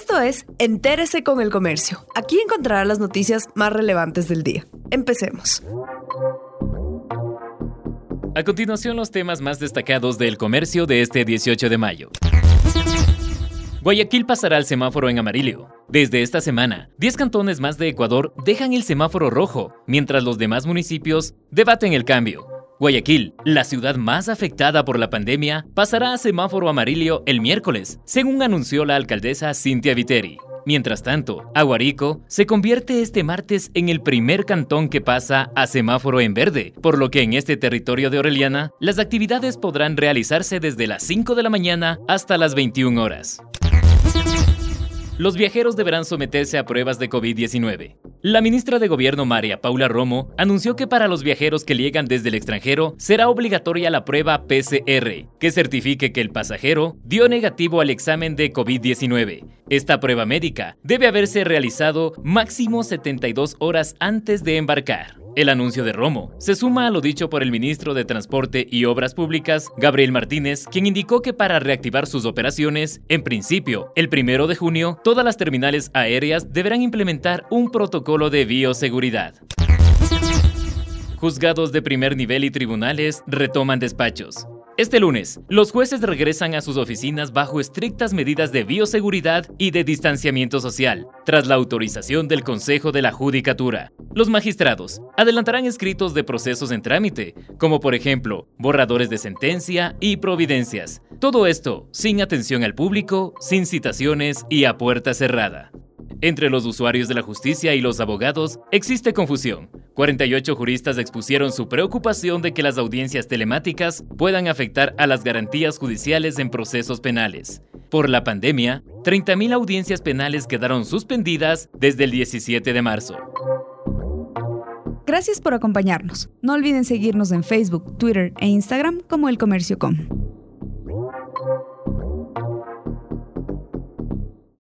Esto es Entérese con el Comercio. Aquí encontrará las noticias más relevantes del día. Empecemos. A continuación, los temas más destacados del comercio de este 18 de mayo. Guayaquil pasará al semáforo en amarillo. Desde esta semana, 10 cantones más de Ecuador dejan el semáforo rojo, mientras los demás municipios debaten el cambio. Guayaquil, la ciudad más afectada por la pandemia, pasará a semáforo amarillo el miércoles, según anunció la alcaldesa Cintia Viteri. Mientras tanto, Aguarico se convierte este martes en el primer cantón que pasa a semáforo en verde, por lo que en este territorio de Oreliana, las actividades podrán realizarse desde las 5 de la mañana hasta las 21 horas. Los viajeros deberán someterse a pruebas de COVID-19. La ministra de Gobierno María Paula Romo anunció que para los viajeros que llegan desde el extranjero será obligatoria la prueba PCR, que certifique que el pasajero dio negativo al examen de COVID-19. Esta prueba médica debe haberse realizado máximo 72 horas antes de embarcar. El anuncio de Romo se suma a lo dicho por el ministro de Transporte y Obras Públicas, Gabriel Martínez, quien indicó que para reactivar sus operaciones, en principio, el primero de junio, todas las terminales aéreas deberán implementar un protocolo de bioseguridad. Juzgados de primer nivel y tribunales retoman despachos. Este lunes, los jueces regresan a sus oficinas bajo estrictas medidas de bioseguridad y de distanciamiento social, tras la autorización del Consejo de la Judicatura. Los magistrados adelantarán escritos de procesos en trámite, como por ejemplo, borradores de sentencia y providencias. Todo esto sin atención al público, sin citaciones y a puerta cerrada. Entre los usuarios de la justicia y los abogados existe confusión. 48 juristas expusieron su preocupación de que las audiencias telemáticas puedan afectar a las garantías judiciales en procesos penales. Por la pandemia, 30.000 audiencias penales quedaron suspendidas desde el 17 de marzo. Gracias por acompañarnos. No olviden seguirnos en Facebook, Twitter e Instagram como El.